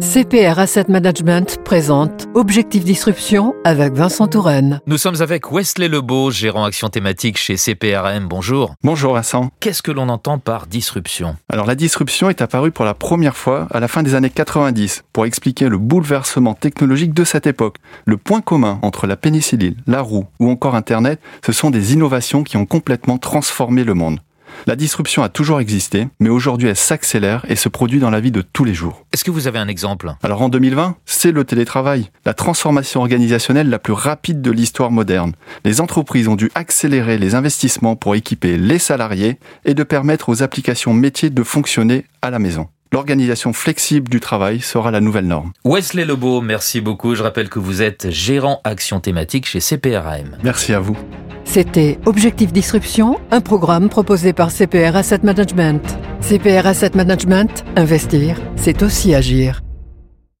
CPR Asset Management présente Objectif Disruption avec Vincent Touraine. Nous sommes avec Wesley Lebeau, gérant action thématique chez CPRM. Bonjour. Bonjour Vincent. Qu'est-ce que l'on entend par disruption? Alors la disruption est apparue pour la première fois à la fin des années 90 pour expliquer le bouleversement technologique de cette époque. Le point commun entre la pénicilline, la roue ou encore Internet, ce sont des innovations qui ont complètement transformé le monde. La disruption a toujours existé, mais aujourd'hui elle s'accélère et se produit dans la vie de tous les jours. Est-ce que vous avez un exemple? Alors en 2020, c'est le télétravail, la transformation organisationnelle la plus rapide de l'histoire moderne. Les entreprises ont dû accélérer les investissements pour équiper les salariés et de permettre aux applications métiers de fonctionner à la maison. L'organisation flexible du travail sera la nouvelle norme. Wesley Lebeau, merci beaucoup. Je rappelle que vous êtes gérant action thématique chez CPRM. Merci à vous. C'était Objectif Disruption, un programme proposé par CPR Asset Management. CPR Asset Management, investir, c'est aussi agir.